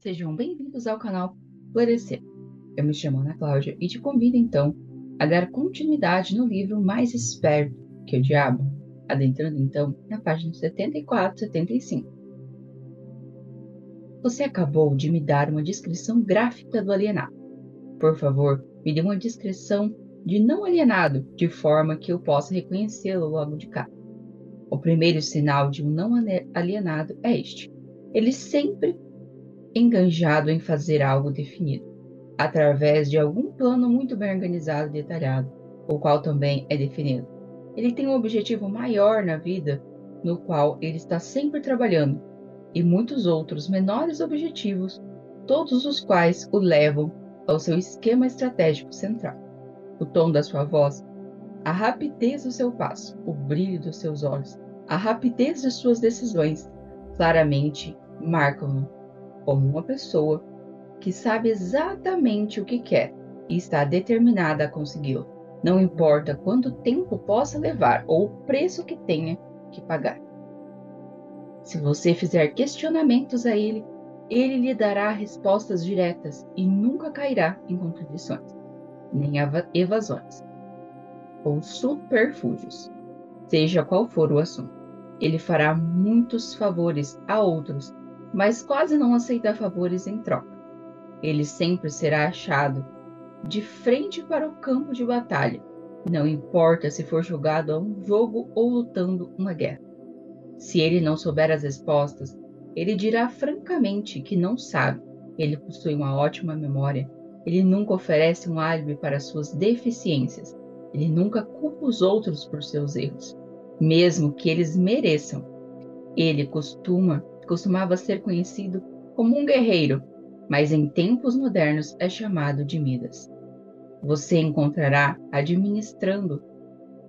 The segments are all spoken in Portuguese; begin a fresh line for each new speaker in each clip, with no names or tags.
Sejam bem-vindos ao canal Florescer. Eu me chamo Ana Cláudia e te convido então a dar continuidade no livro Mais Esperto que o Diabo, adentrando então na página 74 e 75. Você acabou de me dar uma descrição gráfica do alienado. Por favor, me dê uma descrição de não alienado, de forma que eu possa reconhecê-lo logo de cá. O primeiro sinal de um não alienado é este. Ele sempre enganjado em fazer algo definido, através de algum plano muito bem organizado e detalhado, o qual também é definido. Ele tem um objetivo maior na vida, no qual ele está sempre trabalhando, e muitos outros menores objetivos, todos os quais o levam ao seu esquema estratégico central. O tom da sua voz a rapidez do seu passo, o brilho dos seus olhos, a rapidez de suas decisões claramente marcam-no como uma pessoa que sabe exatamente o que quer e está determinada a consegui-lo. Não importa quanto tempo possa levar ou o preço que tenha que pagar. Se você fizer questionamentos a ele, ele lhe dará respostas diretas e nunca cairá em contradições, nem evasões ou superfúgios, seja qual for o assunto. Ele fará muitos favores a outros, mas quase não aceita favores em troca. Ele sempre será achado de frente para o campo de batalha, não importa se for jogado a um jogo ou lutando uma guerra. Se ele não souber as respostas, ele dirá francamente que não sabe. Ele possui uma ótima memória. Ele nunca oferece um álibi para suas deficiências. Ele nunca culpa os outros por seus erros, mesmo que eles mereçam. Ele costuma, costumava ser conhecido como um guerreiro, mas em tempos modernos é chamado de Midas. Você encontrará administrando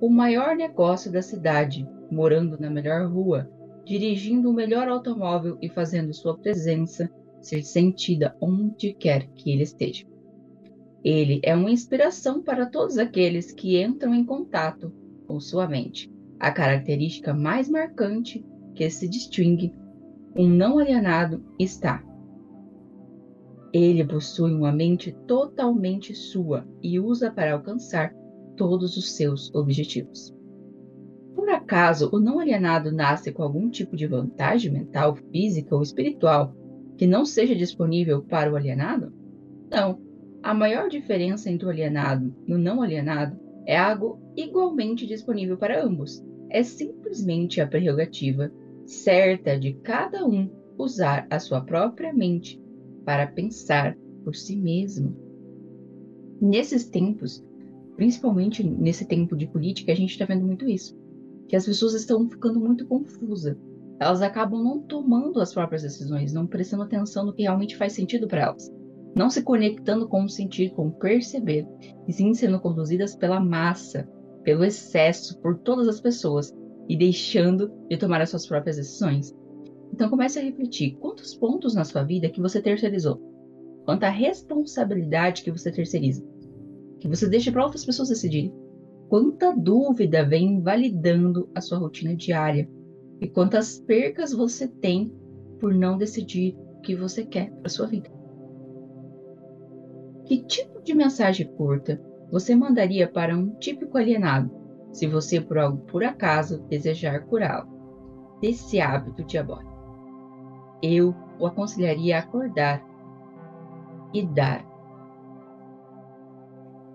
o maior negócio da cidade, morando na melhor rua, dirigindo o melhor automóvel e fazendo sua presença ser sentida onde quer que ele esteja. Ele é uma inspiração para todos aqueles que entram em contato com sua mente. A característica mais marcante que se distingue um não alienado está. Ele possui uma mente totalmente sua e usa para alcançar todos os seus objetivos. Por acaso o não alienado nasce com algum tipo de vantagem mental, física ou espiritual que não seja disponível para o alienado? Não a maior diferença entre o alienado e o não alienado é algo igualmente disponível para ambos. É simplesmente a prerrogativa certa de cada um usar a sua própria mente para pensar por si mesmo. Nesses tempos, principalmente nesse tempo de política, a gente está vendo muito isso. Que as pessoas estão ficando muito confusas. Elas acabam não tomando as próprias decisões, não prestando atenção no que realmente faz sentido para elas não se conectando com o sentir, com o perceber, e sim sendo conduzidas pela massa, pelo excesso, por todas as pessoas, e deixando de tomar as suas próprias decisões. Então comece a refletir quantos pontos na sua vida que você terceirizou, quanta responsabilidade que você terceiriza, que você deixa para outras pessoas decidirem, quanta dúvida vem invalidando a sua rotina diária? E quantas percas você tem por não decidir o que você quer para sua vida. Que tipo de mensagem curta você mandaria para um típico alienado se você por algo por acaso desejar curá-lo desse hábito diabólico? Eu o aconselharia a acordar e dar.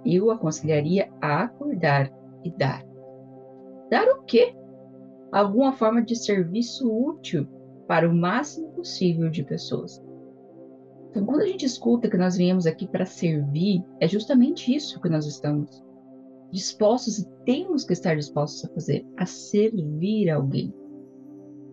Eu o aconselharia a acordar e dar. Dar o quê? Alguma forma de serviço útil para o máximo possível de pessoas. Então, quando a gente escuta que nós viemos aqui para servir, é justamente isso que nós estamos dispostos e temos que estar dispostos a fazer, a servir alguém.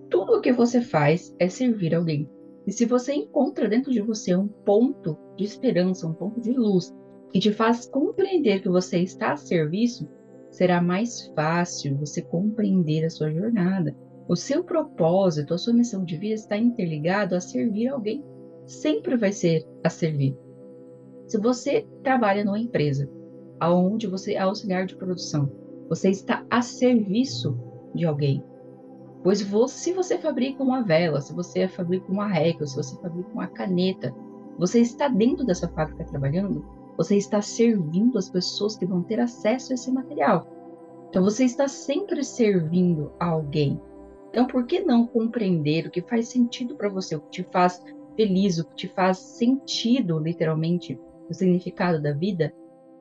Tudo o que você faz é servir alguém. E se você encontra dentro de você um ponto de esperança, um ponto de luz, que te faz compreender que você está a serviço, será mais fácil você compreender a sua jornada. O seu propósito, a sua missão de vida está interligado a servir alguém sempre vai ser a servir. Se você trabalha numa empresa onde você é auxiliar de produção, você está a serviço de alguém. Pois você, se você fabrica uma vela, se você fabrica uma régua, se você fabrica uma caneta, você está dentro dessa fábrica trabalhando, você está servindo as pessoas que vão ter acesso a esse material. Então você está sempre servindo a alguém. Então por que não compreender o que faz sentido para você, o que te faz feliz, o que te faz sentido, literalmente, o significado da vida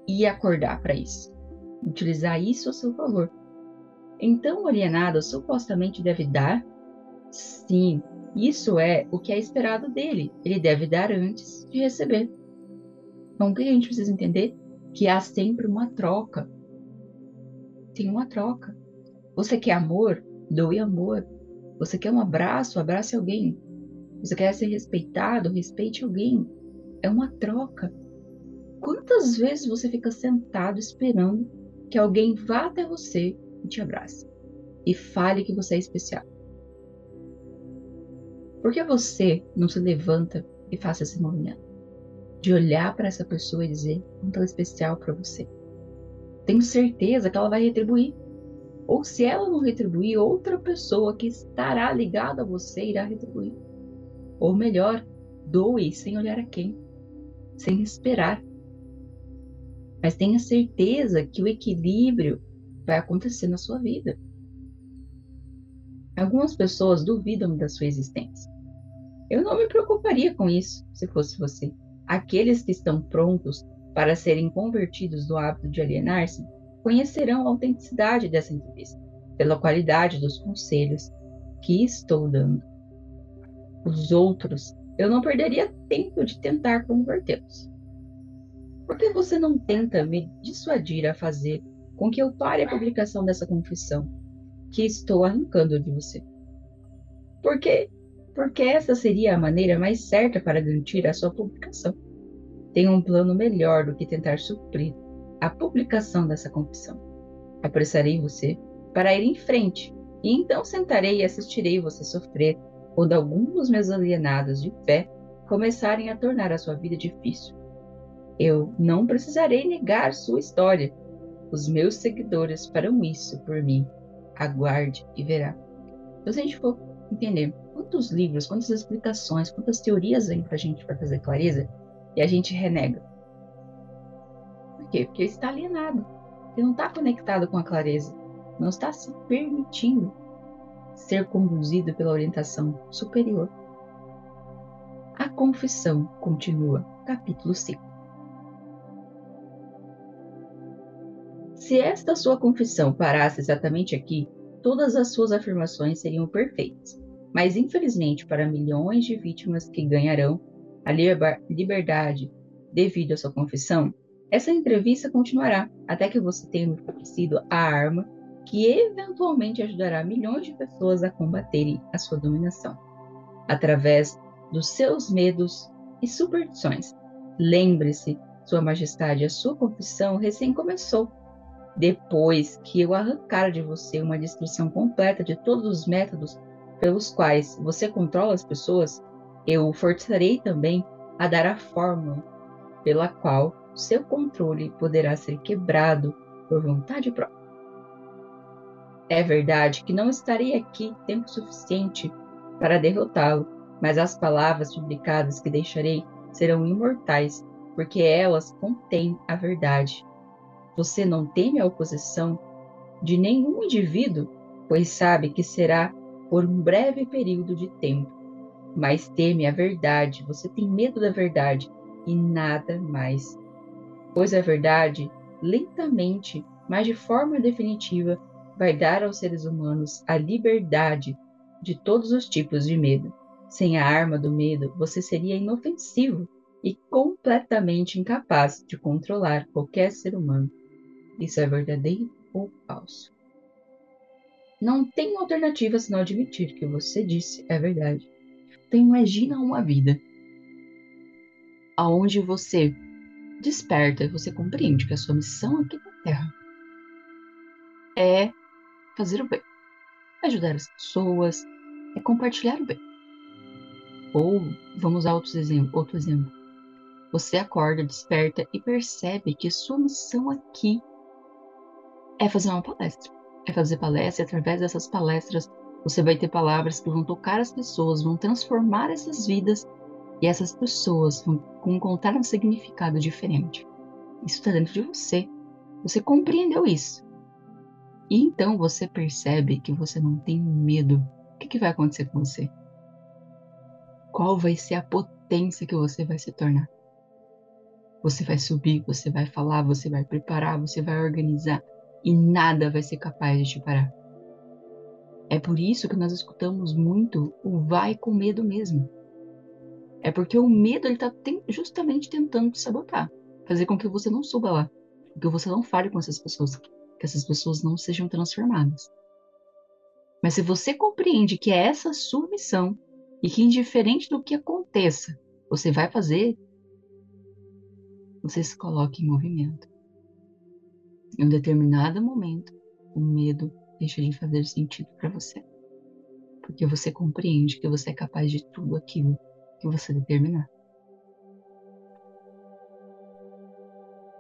e acordar para isso? Utilizar isso a seu favor. Então o alienado supostamente deve dar? Sim, isso é o que é esperado dele. Ele deve dar antes de receber. Então, o que a gente precisa entender? Que há sempre uma troca. Tem uma troca. Você quer amor? Doe amor. Você quer um abraço? Abrace alguém. Você quer ser respeitado? Respeite alguém. É uma troca. Quantas vezes você fica sentado esperando que alguém vá até você e te abrace e fale que você é especial? Por que você não se levanta e faça esse movimento? De olhar para essa pessoa e dizer quanto ela é especial para você. Tenho certeza que ela vai retribuir. Ou se ela não retribuir, outra pessoa que estará ligada a você irá retribuir. Ou melhor, doe sem olhar a quem, sem esperar. Mas tenha certeza que o equilíbrio vai acontecer na sua vida. Algumas pessoas duvidam da sua existência. Eu não me preocuparia com isso se fosse você. Aqueles que estão prontos para serem convertidos do hábito de alienar-se conhecerão a autenticidade dessa entrevista, pela qualidade dos conselhos que estou dando. Os outros, eu não perderia tempo de tentar convertê-los. Por que você não tenta me dissuadir a fazer com que eu pare a publicação dessa confissão que estou arrancando de você? Porque porque essa seria a maneira mais certa para garantir a sua publicação. Tenho um plano melhor do que tentar suprir a publicação dessa confissão. Apressarei você para ir em frente, e então sentarei e assistirei você sofrer quando alguns dos meus alienados de fé começarem a tornar a sua vida difícil. Eu não precisarei negar sua história. Os meus seguidores farão isso por mim. Aguarde e verá. Então, se a gente for entender quantos livros, quantas explicações, quantas teorias vem para a gente para fazer clareza e a gente renega. Por quê? Porque está alienado. Ele não está conectado com a clareza. Não está se permitindo ser conduzido pela orientação superior. A confissão continua, capítulo 5. Se esta sua confissão parasse exatamente aqui, todas as suas afirmações seriam perfeitas. Mas, infelizmente, para milhões de vítimas que ganharão a liberdade devido à sua confissão, essa entrevista continuará até que você tenha me fornecido a arma que eventualmente ajudará milhões de pessoas a combaterem a sua dominação, através dos seus medos e superstições. Lembre-se, Sua Majestade, a sua confissão recém começou. Depois que eu arrancar de você uma descrição completa de todos os métodos pelos quais você controla as pessoas, eu o forçarei também a dar a fórmula pela qual seu controle poderá ser quebrado por vontade própria. É verdade que não estarei aqui tempo suficiente para derrotá-lo, mas as palavras publicadas que deixarei serão imortais, porque elas contêm a verdade. Você não teme a oposição de nenhum indivíduo, pois sabe que será por um breve período de tempo, mas teme a verdade, você tem medo da verdade e nada mais. Pois a verdade, lentamente, mas de forma definitiva, vai dar aos seres humanos a liberdade de todos os tipos de medo. Sem a arma do medo, você seria inofensivo e completamente incapaz de controlar qualquer ser humano. Isso é verdadeiro ou falso? Não tem alternativa senão admitir que você disse é verdade. Então imagina uma vida aonde você desperta, você compreende que a sua missão aqui na Terra é fazer o bem, ajudar as pessoas, é compartilhar o bem. Ou vamos usar outros exemplos, outro exemplo. Você acorda, desperta e percebe que sua missão aqui é fazer uma palestra é fazer palestra e através dessas palestras Você vai ter palavras que vão tocar as pessoas, vão transformar essas vidas e essas pessoas vão encontrar um significado diferente. Isso está dentro de você. Você compreendeu isso. E então você percebe que você não tem medo. O que, que vai acontecer com você? Qual vai ser a potência que você vai se tornar? Você vai subir, você vai falar, você vai preparar, você vai organizar e nada vai ser capaz de te parar. É por isso que nós escutamos muito o vai com medo mesmo. É porque o medo ele está justamente tentando te sabotar, fazer com que você não suba lá, que você não fale com essas pessoas, que essas pessoas não sejam transformadas. Mas se você compreende que é essa sua missão e que indiferente do que aconteça, você vai fazer, você se coloca em movimento. Em um determinado momento, o medo deixa de fazer sentido para você. Porque você compreende que você é capaz de tudo aquilo que você determinar.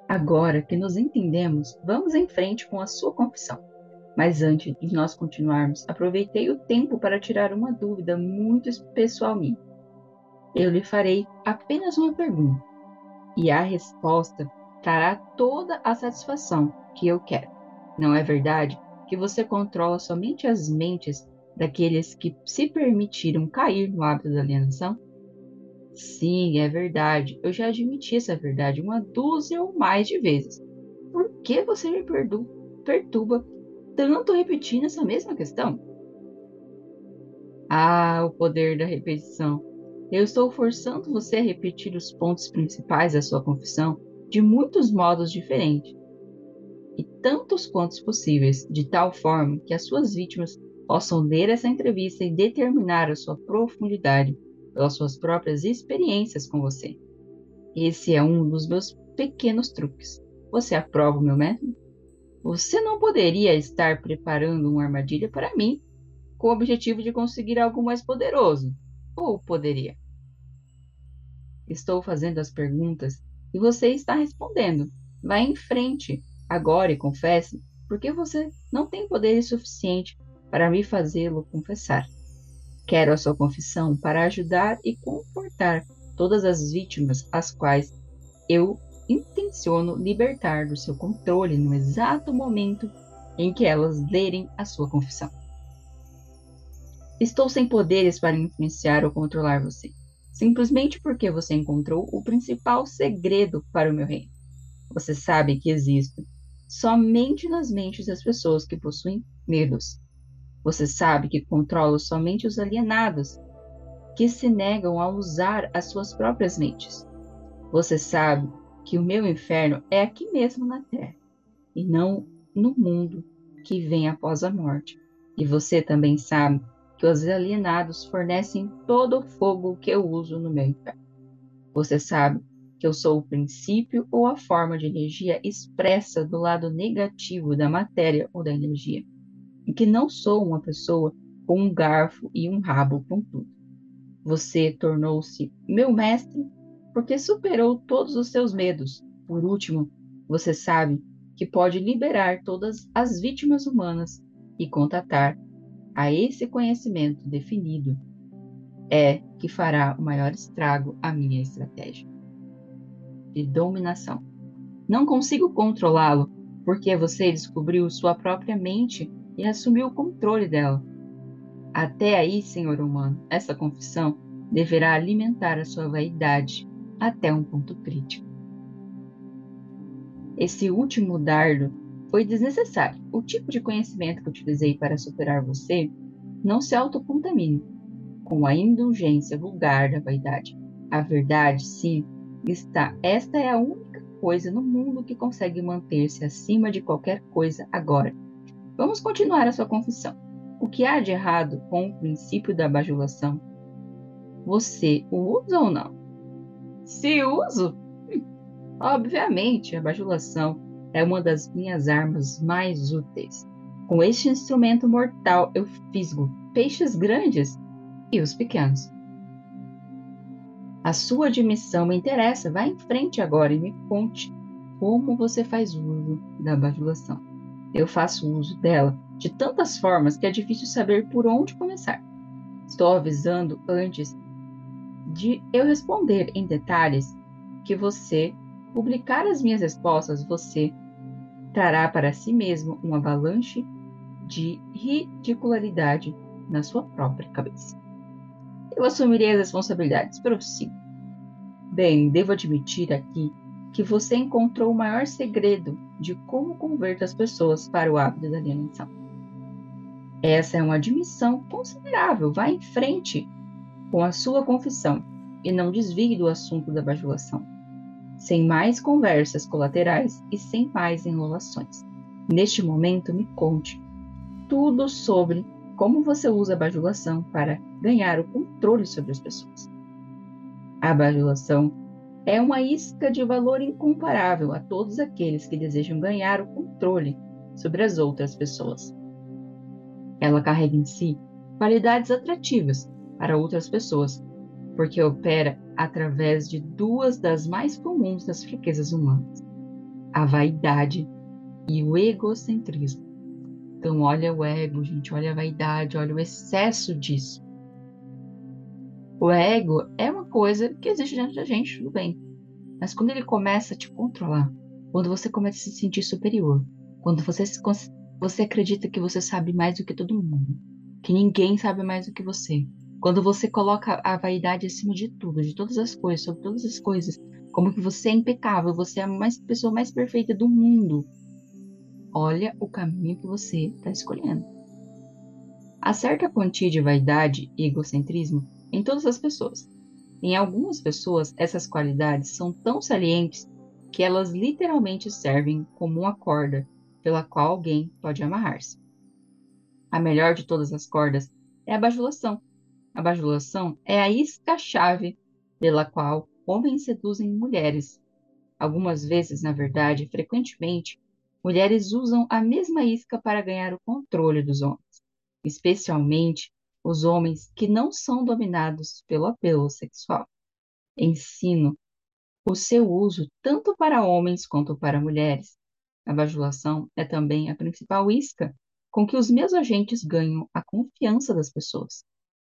Agora que nos entendemos, vamos em frente com a sua confissão. Mas antes de nós continuarmos, aproveitei o tempo para tirar uma dúvida muito pessoal minha. Eu lhe farei apenas uma pergunta e a resposta trará toda a satisfação que eu quero. Não é verdade que você controla somente as mentes daqueles que se permitiram cair no hábito da alienação? Sim, é verdade. Eu já admiti essa verdade uma dúzia ou mais de vezes. Por que você me perturba tanto repetindo essa mesma questão? Ah, o poder da repetição. Eu estou forçando você a repetir os pontos principais da sua confissão de muitos modos diferentes e tantos quantos possíveis, de tal forma que as suas vítimas possam ler essa entrevista e determinar a sua profundidade pelas suas próprias experiências com você. Esse é um dos meus pequenos truques. Você aprova o meu método? Você não poderia estar preparando uma armadilha para mim com o objetivo de conseguir algo mais poderoso. Ou poderia? Estou fazendo as perguntas e você está respondendo. Vá em frente agora e confesse, porque você não tem poder suficiente para me fazê-lo confessar. Quero a sua confissão para ajudar e confortar todas as vítimas às quais eu intenciono libertar do seu controle no exato momento em que elas lerem a sua confissão. Estou sem poderes para influenciar ou controlar você simplesmente porque você encontrou o principal segredo para o meu reino. Você sabe que existo somente nas mentes das pessoas que possuem medos. Você sabe que controlo somente os alienados que se negam a usar as suas próprias mentes. Você sabe que o meu inferno é aqui mesmo na Terra e não no mundo que vem após a morte. E você também sabe que os alienados fornecem todo o fogo que eu uso no meu inferno. Você sabe que eu sou o princípio ou a forma de energia expressa do lado negativo da matéria ou da energia, e que não sou uma pessoa com um garfo e um rabo com tudo. Você tornou-se meu mestre porque superou todos os seus medos. Por último, você sabe que pode liberar todas as vítimas humanas e contatar a esse conhecimento definido é que fará o maior estrago à minha estratégia de dominação. Não consigo controlá-lo porque você descobriu sua própria mente e assumiu o controle dela. Até aí, senhor humano, essa confissão deverá alimentar a sua vaidade até um ponto crítico. Esse último dardo foi desnecessário. O tipo de conhecimento que utilizei para superar você não se autocontamine com a indulgência vulgar da vaidade. A verdade, sim, está. Esta é a única coisa no mundo que consegue manter-se acima de qualquer coisa agora. Vamos continuar a sua confissão. O que há de errado com o princípio da bajulação? Você o usa ou não? Se uso? Obviamente, a bajulação é uma das minhas armas mais úteis. Com este instrumento mortal eu fisgo peixes grandes e os pequenos. A sua admissão me interessa. Vá em frente agora e me conte como você faz uso da bajulação. Eu faço uso dela de tantas formas que é difícil saber por onde começar. Estou avisando antes de eu responder em detalhes que você publicar as minhas respostas, você trará para si mesmo uma avalanche de ridicularidade na sua própria cabeça. Eu assumirei as responsabilidades. Prossigo. Bem, devo admitir aqui que você encontrou o maior segredo de como converter as pessoas para o hábito da alienação. Essa é uma admissão considerável. Vá em frente com a sua confissão e não desvie do assunto da bajulação. Sem mais conversas colaterais e sem mais enrolações. Neste momento, me conte tudo sobre como você usa a bajulação para ganhar o controle sobre as pessoas. A bajulação é uma isca de valor incomparável a todos aqueles que desejam ganhar o controle sobre as outras pessoas. Ela carrega em si qualidades atrativas para outras pessoas, porque opera através de duas das mais comuns das fraquezas humanas: a vaidade e o egocentrismo. Então, olha o ego, gente, olha a vaidade, olha o excesso disso. O ego é uma coisa que existe dentro da gente, tudo bem. Mas quando ele começa a te controlar, quando você começa a se sentir superior, quando você, se, você acredita que você sabe mais do que todo mundo, que ninguém sabe mais do que você, quando você coloca a vaidade acima de tudo, de todas as coisas, sobre todas as coisas, como que você é impecável, você é a mais, pessoa mais perfeita do mundo, olha o caminho que você está escolhendo. Há certa quantia de vaidade e egocentrismo em todas as pessoas. Em algumas pessoas, essas qualidades são tão salientes que elas literalmente servem como uma corda pela qual alguém pode amarrar-se. A melhor de todas as cordas é a bajulação. A bajulação é a isca-chave pela qual homens seduzem mulheres. Algumas vezes, na verdade, frequentemente, mulheres usam a mesma isca para ganhar o controle dos homens, especialmente os homens que não são dominados pelo apelo sexual. Ensino o seu uso tanto para homens quanto para mulheres. A bajulação é também a principal isca com que os meus agentes ganham a confiança das pessoas,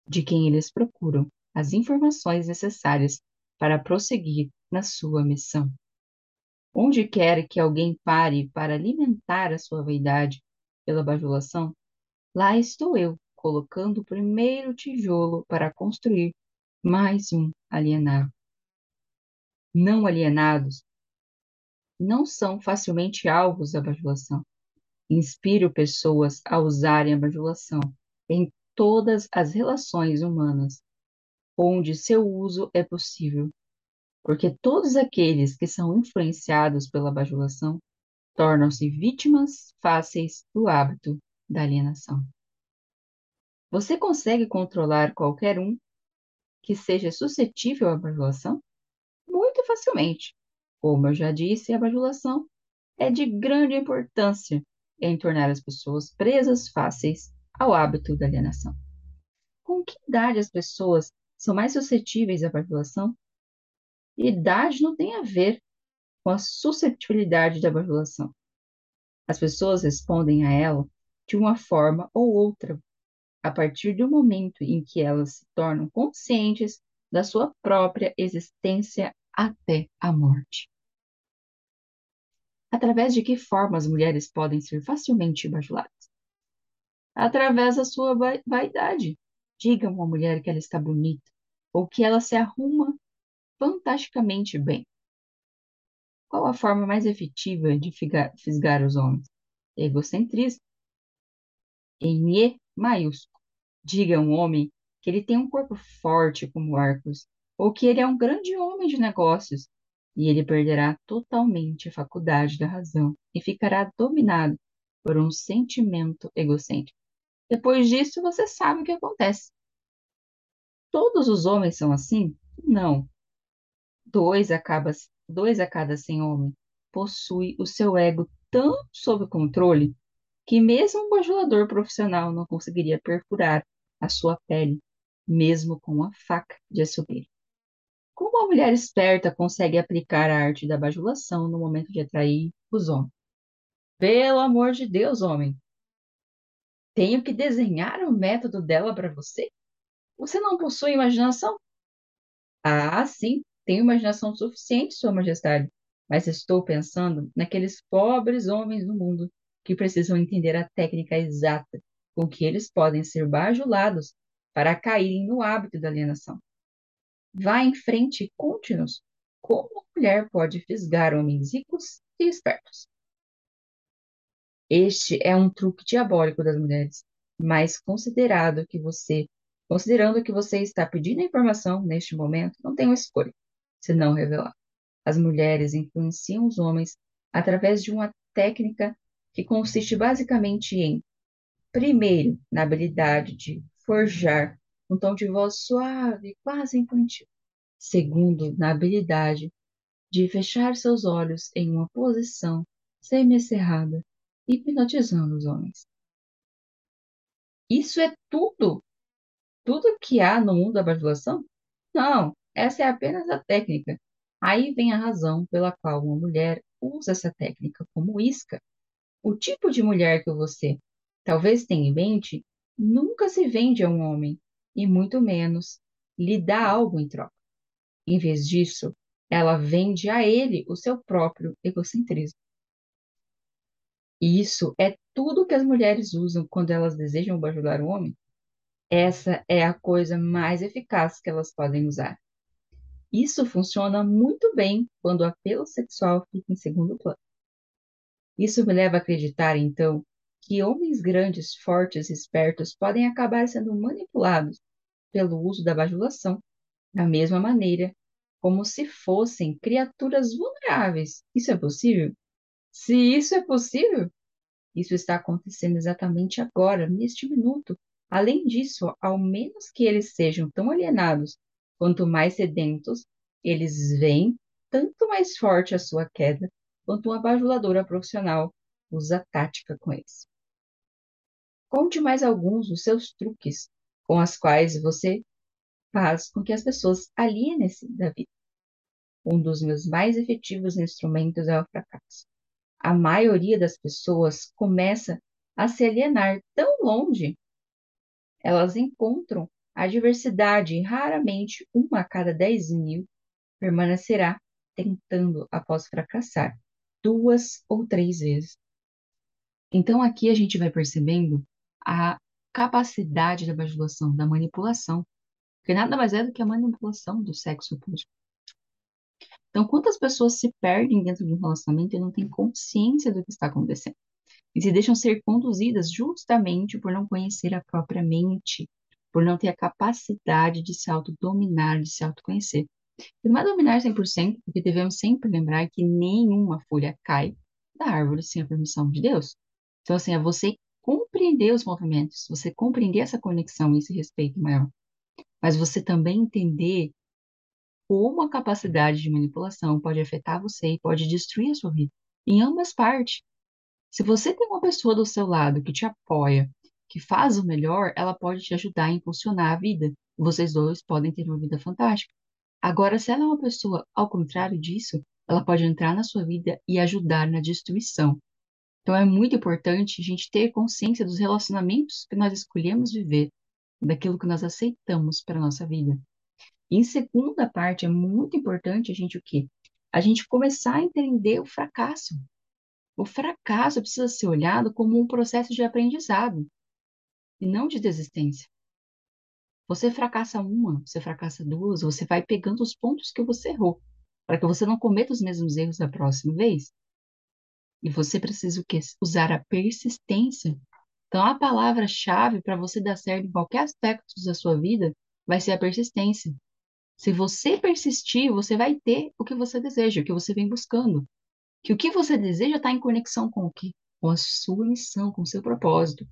de quem eles procuram as informações necessárias para prosseguir na sua missão. Onde quer que alguém pare para alimentar a sua vaidade pela bajulação, lá estou eu colocando o primeiro tijolo para construir mais um alienado. Não alienados não são facilmente alvos da bajulação. Inspiro pessoas a usarem a bajulação em todas as relações humanas, onde seu uso é possível, porque todos aqueles que são influenciados pela bajulação tornam-se vítimas fáceis do hábito da alienação. Você consegue controlar qualquer um que seja suscetível à bajulação? Muito facilmente. Como eu já disse, a bajulação é de grande importância em tornar as pessoas presas fáceis ao hábito da alienação. Com que idade as pessoas são mais suscetíveis à bajulação? Idade não tem a ver com a suscetibilidade da bajulação. As pessoas respondem a ela de uma forma ou outra a partir do momento em que elas se tornam conscientes da sua própria existência até a morte. Através de que forma as mulheres podem ser facilmente bajuladas? Através da sua vaidade. Diga a uma mulher que ela está bonita ou que ela se arruma fantasticamente bem. Qual a forma mais efetiva de fisgar os homens? Egocentrismo. Em E maiúsculo. Diga a um homem que ele tem um corpo forte como Arcos, ou que ele é um grande homem de negócios, e ele perderá totalmente a faculdade da razão e ficará dominado por um sentimento egocêntrico. Depois disso, você sabe o que acontece. Todos os homens são assim? Não. Dois a cada, dois a cada cem homens possui o seu ego tão sob controle que mesmo um bajulador profissional não conseguiria perfurar a sua pele, mesmo com uma faca de açougueiro. Como uma mulher esperta consegue aplicar a arte da bajulação no momento de atrair os homens? Pelo amor de Deus, homem. Tenho que desenhar o método dela para você? Você não possui imaginação? Ah, sim, tenho imaginação suficiente, Sua Majestade, mas estou pensando naqueles pobres homens do mundo que precisam entender a técnica exata com que eles podem ser bajulados para caírem no hábito da alienação. Vá em frente e conte-nos como a mulher pode fisgar homens ricos e espertos. Este é um truque diabólico das mulheres, mas considerado que você, considerando que você está pedindo informação neste momento, não tenho escolha, senão revelar. As mulheres influenciam os homens através de uma técnica que consiste basicamente em, primeiro, na habilidade de forjar um tom de voz suave, quase infantil. Segundo, na habilidade de fechar seus olhos em uma posição semicerrada, hipnotizando os homens. Isso é tudo? Tudo que há no mundo da bajulação? Não, essa é apenas a técnica. Aí vem a razão pela qual uma mulher usa essa técnica como isca. O tipo de mulher que você talvez tenha em mente nunca se vende a um homem, e muito menos lhe dá algo em troca. Em vez disso, ela vende a ele o seu próprio egocentrismo. E isso é tudo que as mulheres usam quando elas desejam bajular o homem. Essa é a coisa mais eficaz que elas podem usar. Isso funciona muito bem quando o apelo sexual fica em segundo plano. Isso me leva a acreditar, então, que homens grandes, fortes e espertos podem acabar sendo manipulados pelo uso da bajulação, da mesma maneira como se fossem criaturas vulneráveis. Isso é possível? Se isso é possível, isso está acontecendo exatamente agora, neste minuto. Além disso, ao menos que eles sejam tão alienados quanto mais sedentos, eles veem tanto mais forte a sua queda quanto uma bajuladora profissional usa tática com eles. Conte mais alguns dos seus truques com as quais você faz com que as pessoas alienem-se da vida. Um dos meus mais efetivos instrumentos é o fracasso. A maioria das pessoas começa a se alienar tão longe. Elas encontram a diversidade raramente uma a cada dez mil permanecerá tentando após fracassar duas ou três vezes. Então aqui a gente vai percebendo a capacidade da bajulação, da manipulação, que nada mais é do que a manipulação do sexo oposto. Então, quantas pessoas se perdem dentro de um relacionamento e não têm consciência do que está acontecendo? E se deixam ser conduzidas justamente por não conhecer a própria mente, por não ter a capacidade de se autodominar, de se autoconhecer. E não é dominar 100%, porque devemos sempre lembrar que nenhuma folha cai da árvore sem a permissão de Deus. Então, assim, é você compreender os movimentos, você compreender essa conexão, esse respeito maior. Mas você também entender como a capacidade de manipulação pode afetar você e pode destruir a sua vida. Em ambas partes. Se você tem uma pessoa do seu lado que te apoia, que faz o melhor, ela pode te ajudar a impulsionar a vida. Vocês dois podem ter uma vida fantástica. Agora, se ela é uma pessoa ao contrário disso, ela pode entrar na sua vida e ajudar na destruição. Então, é muito importante a gente ter consciência dos relacionamentos que nós escolhemos viver, daquilo que nós aceitamos para a nossa vida. E em segunda parte, é muito importante a gente o quê? A gente começar a entender o fracasso. O fracasso precisa ser olhado como um processo de aprendizado e não de desistência. Você fracassa uma, você fracassa duas, você vai pegando os pontos que você errou, para que você não cometa os mesmos erros da próxima vez. E você precisa o quê? Usar a persistência. Então, a palavra-chave para você dar certo em qualquer aspecto da sua vida vai ser a persistência. Se você persistir, você vai ter o que você deseja, o que você vem buscando. Que o que você deseja está em conexão com o quê? Com a sua missão, com o seu propósito.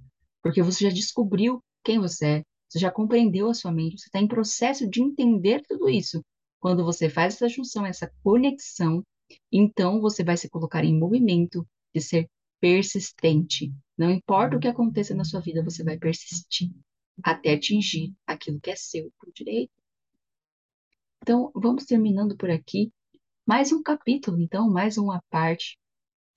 Porque você já descobriu quem você é, você já compreendeu a sua mente, você está em processo de entender tudo isso. Quando você faz essa junção, essa conexão, então você vai se colocar em movimento de ser persistente. Não importa o que aconteça na sua vida, você vai persistir até atingir aquilo que é seu por direito. Então, vamos terminando por aqui. Mais um capítulo, então, mais uma parte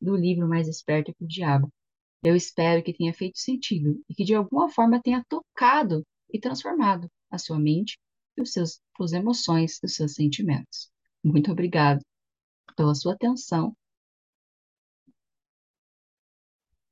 do livro Mais Esperto que o Diabo. Eu espero que tenha feito sentido e que de alguma forma tenha tocado e transformado a sua mente e os seus, suas emoções, os seus sentimentos. Muito obrigado pela sua atenção